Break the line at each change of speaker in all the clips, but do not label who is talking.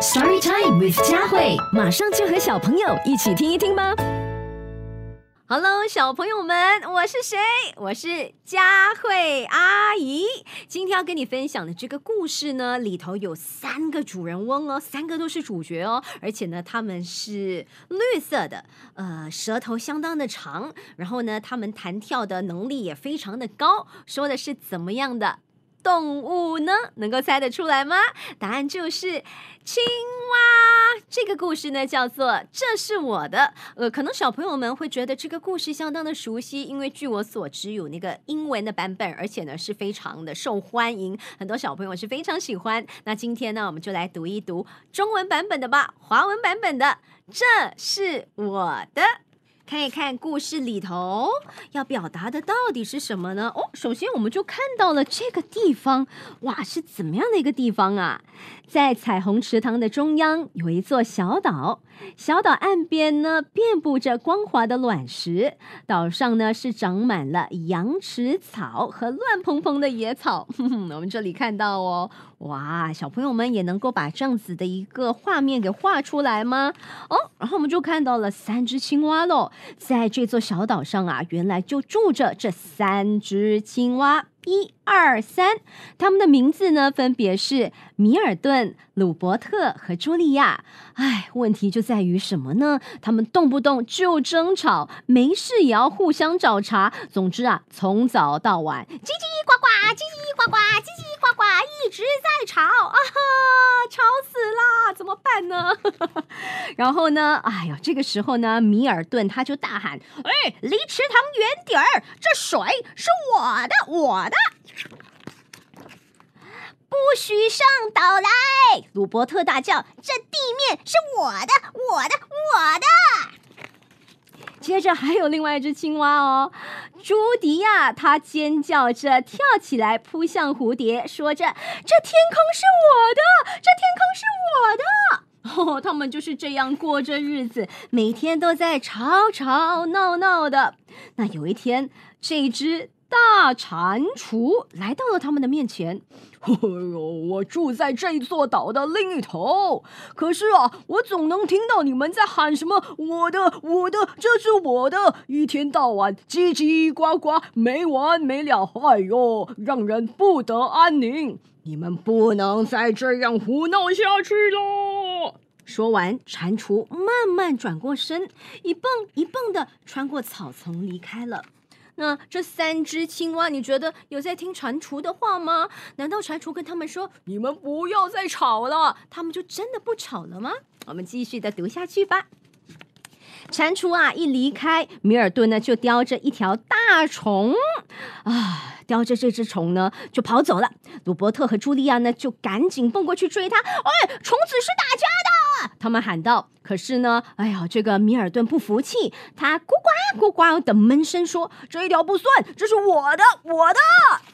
Story Time with 佳慧，马上就和小朋友一起听一听吧。Hello，小朋友们，我是谁？我是佳慧阿姨。今天要跟你分享的这个故事呢，里头有三个主人翁哦，三个都是主角哦，而且呢，他们是绿色的，呃，舌头相当的长，然后呢，他们弹跳的能力也非常的高。说的是怎么样的？动物呢？能够猜得出来吗？答案就是青蛙。这个故事呢叫做《这是我的》。呃，可能小朋友们会觉得这个故事相当的熟悉，因为据我所知有那个英文的版本，而且呢是非常的受欢迎，很多小朋友是非常喜欢。那今天呢，我们就来读一读中文版本的吧，华文版本的《这是我的》。看一看故事里头要表达的到底是什么呢？哦，首先我们就看到了这个地方，哇，是怎么样的一个地方啊？在彩虹池塘的中央有一座小岛，小岛岸边呢遍布着光滑的卵石，岛上呢是长满了羊齿草和乱蓬蓬的野草。我们这里看到哦。哇，小朋友们也能够把这样子的一个画面给画出来吗？哦，然后我们就看到了三只青蛙喽，在这座小岛上啊，原来就住着这三只青蛙。一二三，他们的名字呢，分别是米尔顿、鲁伯特和茱莉亚。哎，问题就在于什么呢？他们动不动就争吵，没事也要互相找茬。总之啊，从早到晚，叽叽呱呱，叽叽呱呱，叽叽呱呱，一直在吵啊！哈呢？然后呢？哎呀，这个时候呢，米尔顿他就大喊：“哎，离池塘远点儿！这水是我的，我的，不许上岛来！”鲁伯特大叫：“这地面是我的，我的，我的！”接着还有另外一只青蛙哦，朱迪亚，他尖叫着跳起来，扑向蝴蝶，说着：“这天空是我的，”，他们就是这样过着日子，每天都在吵吵闹闹的。那有一天，这只大蟾蜍来到了他们的面前。哎呦，我住在这座岛的另一头，可是啊，我总能听到你们在喊什么“我的，我的，这是我的”，一天到晚叽叽呱呱，没完没了。哎呦，让人不得安宁。你们不能再这样胡闹下去了。说完，蟾蜍慢慢转过身，一蹦一蹦的穿过草丛离开了。那这三只青蛙，你觉得有在听蟾蜍的话吗？难道蟾蜍跟他们说：“你们不要再吵了”，他们就真的不吵了吗？我们继续的读下去吧。蟾蜍啊，一离开，米尔顿呢就叼着一条大虫，啊，叼着这只虫呢就跑走了。鲁伯特和茱莉亚呢就赶紧蹦过去追他。哎，虫子是大家的，他们喊道。可是呢，哎呀，这个米尔顿不服气，他咕呱咕呱的闷声说：“这一条不算，这是我的，我的。”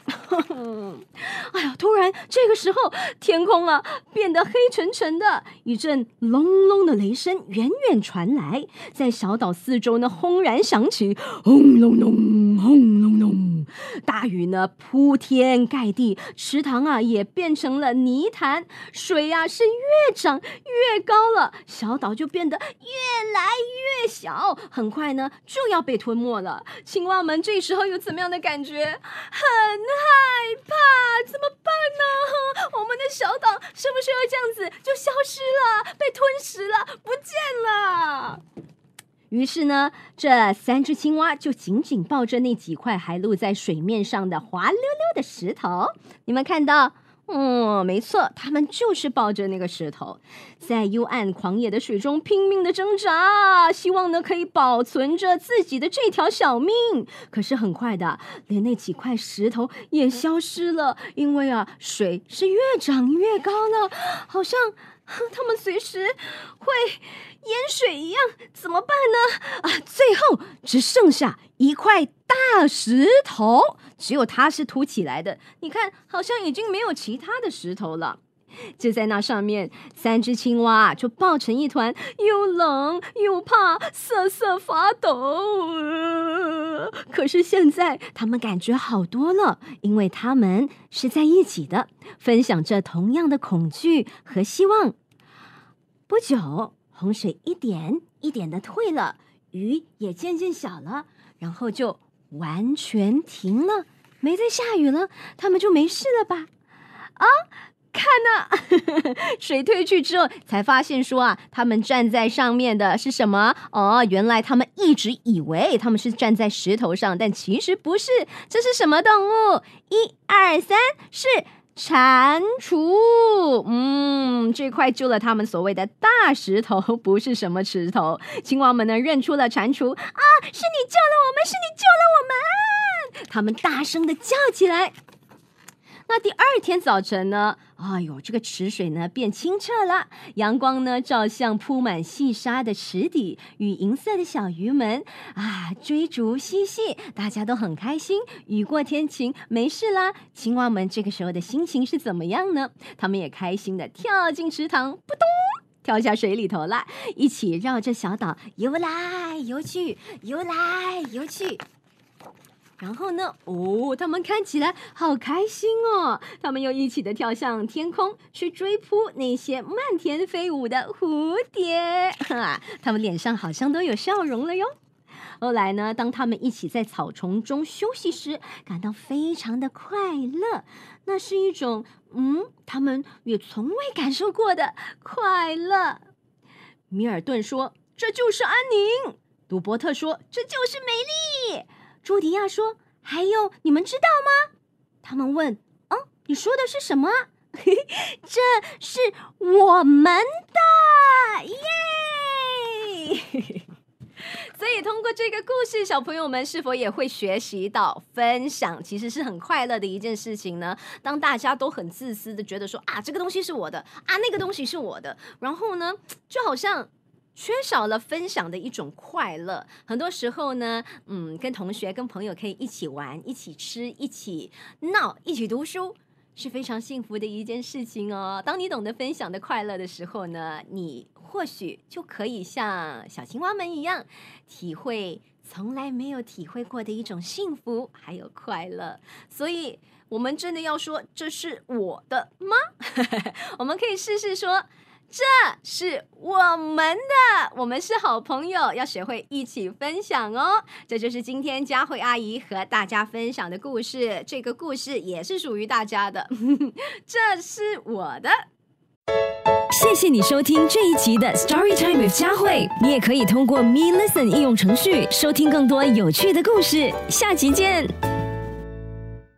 哎呀，突然这个时候，天空啊变得黑沉沉的，一阵隆隆的雷声远远传来，在小岛四周呢轰然响起，轰隆隆，轰隆隆，大雨呢铺天盖地，池塘啊也变成了泥潭，水呀是越涨越高了，小岛就。变得越来越小，很快呢就要被吞没了。青蛙们这时候有怎么样的感觉？很害怕，怎么办呢？我们的小岛是不是要这样子就消失了，被吞食了，不见了？于是呢，这三只青蛙就紧紧抱着那几块还露在水面上的滑溜溜的石头。你们看到？嗯，没错，他们就是抱着那个石头，在幽暗狂野的水中拼命的挣扎，希望呢可以保存着自己的这条小命。可是很快的，连那几块石头也消失了，因为啊，水是越涨越高了，好像他们随时会淹水一样，怎么办呢？啊，最后只剩下一块大石头。只有它是凸起来的，你看，好像已经没有其他的石头了。就在那上面，三只青蛙就抱成一团，又冷又怕，瑟瑟发抖。可是现在，他们感觉好多了，因为他们是在一起的，分享着同样的恐惧和希望。不久，洪水一点一点的退了，雨也渐渐小了，然后就完全停了，没再下雨了，他们就没事了吧？啊！看呐，水退去之后，才发现说啊，他们站在上面的是什么？哦，原来他们一直以为他们是站在石头上，但其实不是。这是什么动物？一二三，是蟾蜍。嗯，这块救了他们所谓的大石头，不是什么石头。青蛙们呢，认出了蟾蜍啊，是你救了我们，是你救了我们。他们大声的叫起来。那第二天早晨呢？哎呦，这个池水呢变清澈了，阳光呢照向铺满细沙的池底，与银色的小鱼们啊追逐嬉戏，大家都很开心。雨过天晴，没事啦。青蛙们这个时候的心情是怎么样呢？他们也开心的跳进池塘，扑通跳下水里头了，一起绕着小岛游来游去，游来游去。然后呢？哦，他们看起来好开心哦！他们又一起的跳向天空，去追扑那些漫天飞舞的蝴蝶。哈，他们脸上好像都有笑容了哟。后来呢？当他们一起在草丛中休息时，感到非常的快乐。那是一种嗯，他们也从未感受过的快乐。米尔顿说：“这就是安宁。”杜伯特说：“这就是美丽。”朱迪亚说：“还有，你们知道吗？”他们问：“哦，你说的是什么？” 这是我们的耶！所以通过这个故事，小朋友们是否也会学习到分享其实是很快乐的一件事情呢？当大家都很自私的觉得说啊，这个东西是我的啊，那个东西是我的，然后呢，就好像。缺少了分享的一种快乐，很多时候呢，嗯，跟同学、跟朋友可以一起玩、一起吃、一起闹、一起读书，是非常幸福的一件事情哦。当你懂得分享的快乐的时候呢，你或许就可以像小青蛙们一样，体会从来没有体会过的一种幸福还有快乐。所以，我们真的要说这是我的吗？我们可以试试说。这是我们的，我们是好朋友，要学会一起分享哦。这就是今天佳慧阿姨和大家分享的故事，这个故事也是属于大家的。这是我的。
谢谢你收听这一集的 Story Time with 佳慧，你也可以通过 Me Listen 应用程序收听更多有趣的故事。下集见。